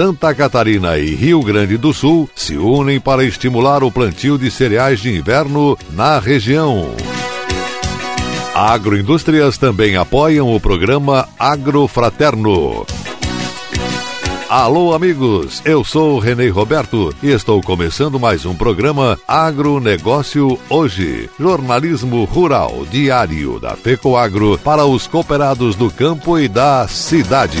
Santa Catarina e Rio Grande do Sul se unem para estimular o plantio de cereais de inverno na região. Agroindústrias também apoiam o programa Agrofraterno. Alô, amigos! Eu sou Renê Roberto e estou começando mais um programa Agronegócio Hoje. Jornalismo rural diário da FECOAGro para os cooperados do campo e da cidade.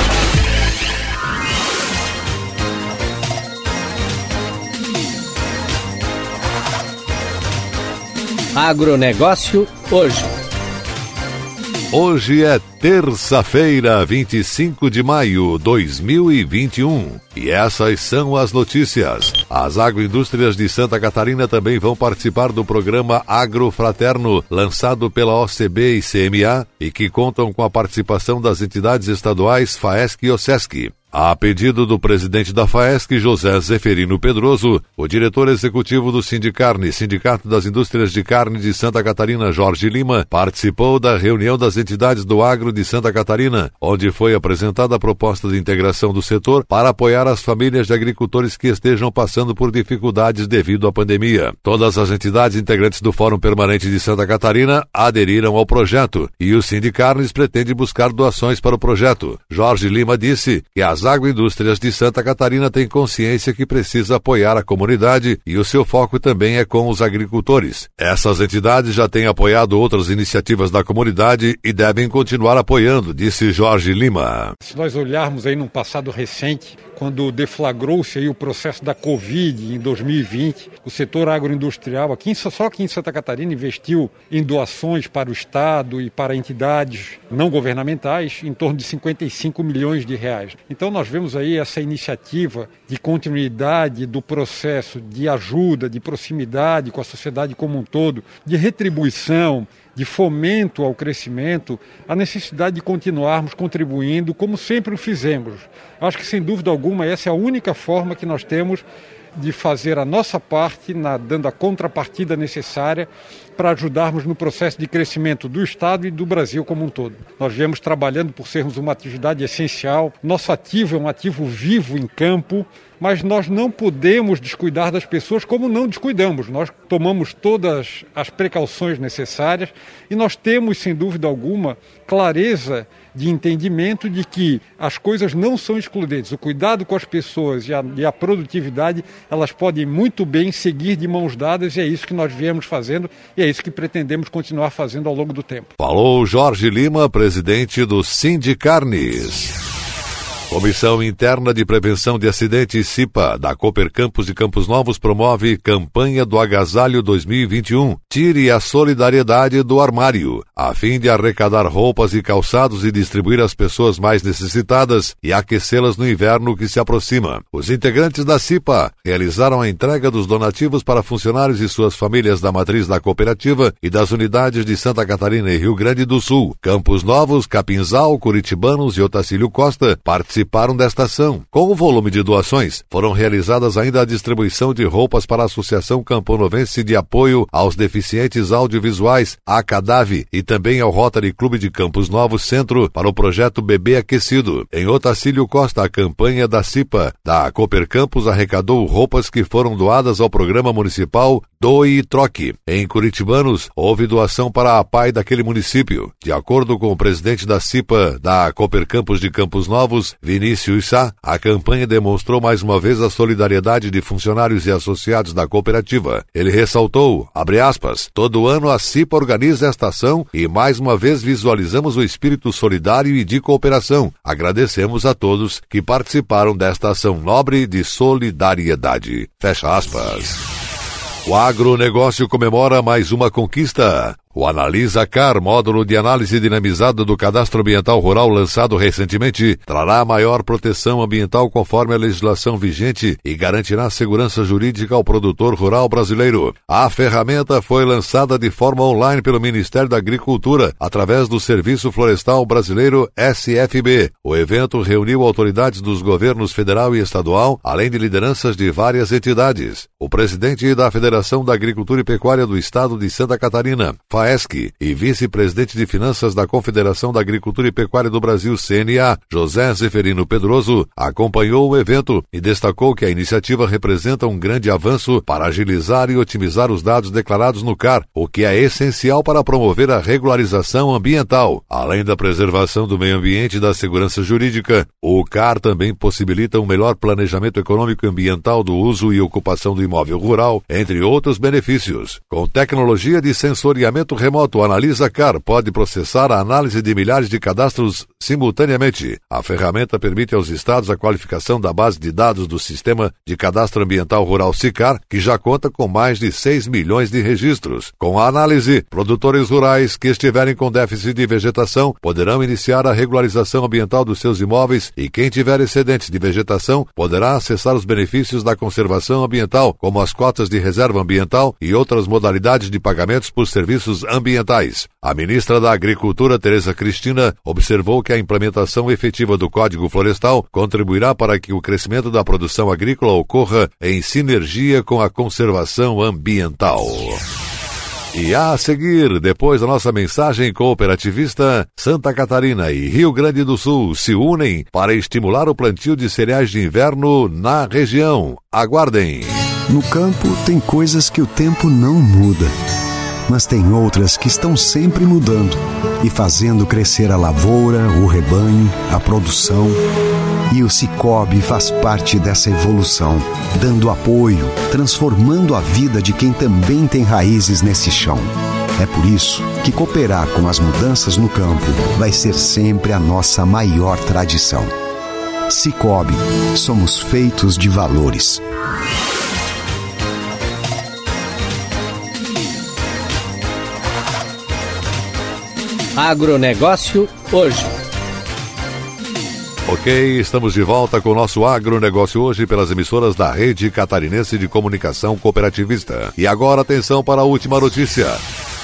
Agronegócio hoje. Hoje é terça-feira, 25 de maio de 2021. E essas são as notícias. As agroindústrias de Santa Catarina também vão participar do programa Agrofraterno, lançado pela OCB e CMA, e que contam com a participação das entidades estaduais FAESC e OSESC. A pedido do presidente da FAESC, José Zeferino Pedroso, o diretor executivo do Sindicarne, Sindicato das Indústrias de Carne de Santa Catarina, Jorge Lima, participou da reunião das entidades do agro de Santa Catarina, onde foi apresentada a proposta de integração do setor para apoiar as famílias de agricultores que estejam passando por dificuldades devido à pandemia. Todas as entidades integrantes do Fórum Permanente de Santa Catarina aderiram ao projeto e o Sindicarnes pretende buscar doações para o projeto. Jorge Lima disse que as agroindústrias de Santa Catarina têm consciência que precisa apoiar a comunidade e o seu foco também é com os agricultores. Essas entidades já têm apoiado outras iniciativas da comunidade e devem continuar apoiando, disse Jorge Lima. Se nós olharmos aí num passado recente, quando deflagrou-se aí o processo da Covid em 2020, o setor agroindustrial aqui só aqui em Santa Catarina investiu em doações para o Estado e para entidades não governamentais em torno de 55 milhões de reais. Então nós vemos aí essa iniciativa de continuidade do processo de ajuda, de proximidade com a sociedade como um todo, de retribuição, de fomento ao crescimento, a necessidade de continuarmos contribuindo como sempre o fizemos. Acho que, sem dúvida alguma, essa é a única forma que nós temos de fazer a nossa parte, na, dando a contrapartida necessária para ajudarmos no processo de crescimento do Estado e do Brasil como um todo. Nós viemos trabalhando por sermos uma atividade essencial, nosso ativo é um ativo vivo em campo, mas nós não podemos descuidar das pessoas como não descuidamos. Nós tomamos todas as precauções necessárias e nós temos, sem dúvida alguma, clareza de entendimento de que as coisas não são excludentes. O cuidado com as pessoas e a, e a, produtividade, elas podem muito bem seguir de mãos dadas e é isso que nós viemos fazendo e é isso que pretendemos continuar fazendo ao longo do tempo. Falou Jorge Lima, presidente do Sindicarnes. Comissão Interna de Prevenção de Acidentes CIPA da Cooper Campos de Campos Novos promove campanha do Agasalho 2021. Tire a solidariedade do armário, a fim de arrecadar roupas e calçados e distribuir às pessoas mais necessitadas e aquecê-las no inverno que se aproxima. Os integrantes da CIPA realizaram a entrega dos donativos para funcionários e suas famílias da matriz da cooperativa e das unidades de Santa Catarina e Rio Grande do Sul. Campos Novos, Capinzal, Curitibanos e Otacílio Costa participaram desta ação. Com o volume de doações, foram realizadas ainda a distribuição de roupas para a Associação Camponovense de Apoio aos Deficientes Audiovisuais, a CADAV, e também ao Rotary Clube de Campos Novos Centro para o projeto Bebê Aquecido. Em Otacílio Costa, a campanha da CIPA, da Cooper Campos, arrecadou roupas que foram doadas ao programa municipal Doe e Troque. Em Curitibanos, houve doação para a PAI daquele município. De acordo com o presidente da CIPA da Cooper Campos de Campos Novos, Vinícius Sá, a campanha demonstrou mais uma vez a solidariedade de funcionários e associados da cooperativa. Ele ressaltou, aspas, todo ano a CIPA organiza esta ação e mais uma vez visualizamos o espírito solidário e de cooperação. Agradecemos a todos que participaram desta ação nobre de solidariedade. Fecha aspas. O agronegócio comemora mais uma conquista. O Analisa Car, módulo de análise dinamizada do cadastro ambiental rural lançado recentemente, trará maior proteção ambiental conforme a legislação vigente e garantirá segurança jurídica ao produtor rural brasileiro. A ferramenta foi lançada de forma online pelo Ministério da Agricultura, através do Serviço Florestal Brasileiro SFB. O evento reuniu autoridades dos governos federal e estadual, além de lideranças de várias entidades. O presidente da Federação da Agricultura e Pecuária do Estado de Santa Catarina, FAESC, e vice-presidente de Finanças da Confederação da Agricultura e Pecuária do Brasil, CNA, José Zeferino Pedroso, acompanhou o evento e destacou que a iniciativa representa um grande avanço para agilizar e otimizar os dados declarados no CAR, o que é essencial para promover a regularização ambiental. Além da preservação do meio ambiente e da segurança jurídica, o CAR também possibilita um melhor planejamento econômico e ambiental do uso e ocupação do imóvel rural, entre outros benefícios. Com tecnologia de sensoriamento remoto Analisa Car pode processar a análise de milhares de cadastros simultaneamente. A ferramenta permite aos estados a qualificação da base de dados do Sistema de Cadastro Ambiental Rural SICAR, que já conta com mais de 6 milhões de registros. Com a análise, produtores rurais que estiverem com déficit de vegetação poderão iniciar a regularização ambiental dos seus imóveis e quem tiver excedentes de vegetação poderá acessar os benefícios da conservação ambiental, como as cotas de reserva ambiental e outras modalidades de pagamentos por serviços ambientais. A ministra da Agricultura, Tereza Cristina, observou que a implementação efetiva do Código Florestal contribuirá para que o crescimento da produção agrícola ocorra em sinergia com a conservação ambiental. E a seguir, depois da nossa mensagem cooperativista, Santa Catarina e Rio Grande do Sul se unem para estimular o plantio de cereais de inverno na região. Aguardem! No campo tem coisas que o tempo não muda mas tem outras que estão sempre mudando e fazendo crescer a lavoura, o rebanho, a produção. E o Cicobi faz parte dessa evolução, dando apoio, transformando a vida de quem também tem raízes nesse chão. É por isso que cooperar com as mudanças no campo vai ser sempre a nossa maior tradição. Cicobi, somos feitos de valores. Agronegócio hoje. Ok, estamos de volta com o nosso agronegócio hoje pelas emissoras da Rede Catarinense de Comunicação Cooperativista. E agora atenção para a última notícia.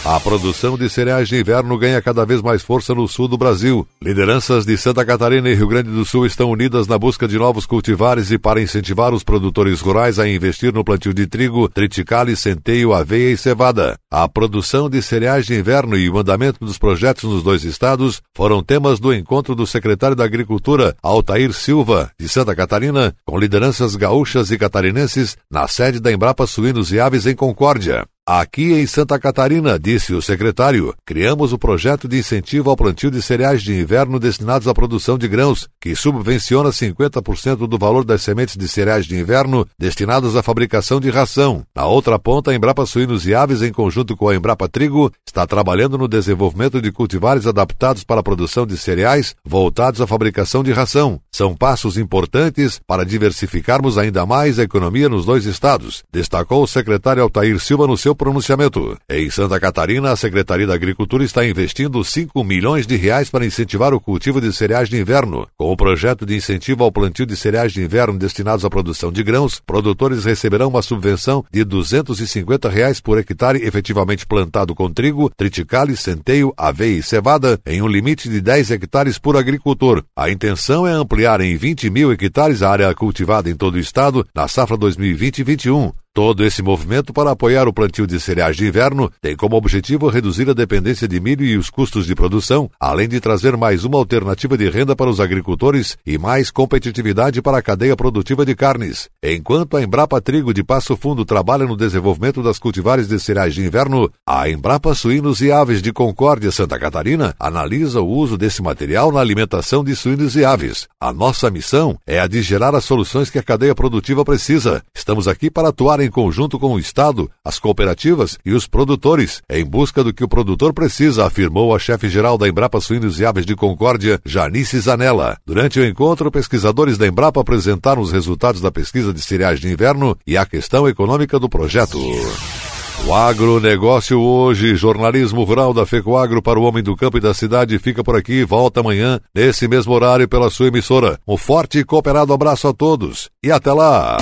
A produção de cereais de inverno ganha cada vez mais força no sul do Brasil. Lideranças de Santa Catarina e Rio Grande do Sul estão unidas na busca de novos cultivares e para incentivar os produtores rurais a investir no plantio de trigo, triticale, centeio, aveia e cevada. A produção de cereais de inverno e o andamento dos projetos nos dois estados foram temas do encontro do secretário da Agricultura, Altair Silva, de Santa Catarina, com lideranças gaúchas e catarinenses na sede da Embrapa Suínos e Aves em Concórdia. Aqui em Santa Catarina, disse o secretário, criamos o projeto de incentivo ao plantio de cereais de inverno destinados à produção de grãos, que subvenciona 50% do valor das sementes de cereais de inverno destinadas à fabricação de ração. Na outra ponta, a Embrapa Suínos e Aves, em conjunto com a Embrapa Trigo, está trabalhando no desenvolvimento de cultivares adaptados para a produção de cereais voltados à fabricação de ração. São passos importantes para diversificarmos ainda mais a economia nos dois estados, destacou o secretário Altair Silva no seu pronunciamento. Em Santa Catarina, a Secretaria da Agricultura está investindo 5 milhões de reais para incentivar o cultivo de cereais de inverno. Com o projeto de incentivo ao plantio de cereais de inverno destinados à produção de grãos, produtores receberão uma subvenção de 250 reais por hectare efetivamente plantado com trigo, triticale, centeio, aveia e cevada, em um limite de 10 hectares por agricultor. A intenção é ampliar em 20 mil hectares a área cultivada em todo o estado na safra 2020-21. Todo esse movimento para apoiar o plantio de cereais de inverno tem como objetivo reduzir a dependência de milho e os custos de produção, além de trazer mais uma alternativa de renda para os agricultores e mais competitividade para a cadeia produtiva de carnes. Enquanto a Embrapa Trigo de Passo Fundo trabalha no desenvolvimento das cultivares de cereais de inverno, a Embrapa Suínos e Aves de Concórdia Santa Catarina analisa o uso desse material na alimentação de suínos e aves. A nossa missão é a de gerar as soluções que a cadeia produtiva precisa. Estamos aqui para atuar em em conjunto com o Estado, as cooperativas e os produtores, em busca do que o produtor precisa, afirmou a chefe-geral da Embrapa Suínos e Aves de Concórdia, Janice Zanella. Durante o encontro, pesquisadores da Embrapa apresentaram os resultados da pesquisa de cereais de inverno e a questão econômica do projeto. O agronegócio hoje, jornalismo rural da FECOAGro para o homem do campo e da cidade fica por aqui, volta amanhã, nesse mesmo horário pela sua emissora. Um forte e cooperado abraço a todos e até lá!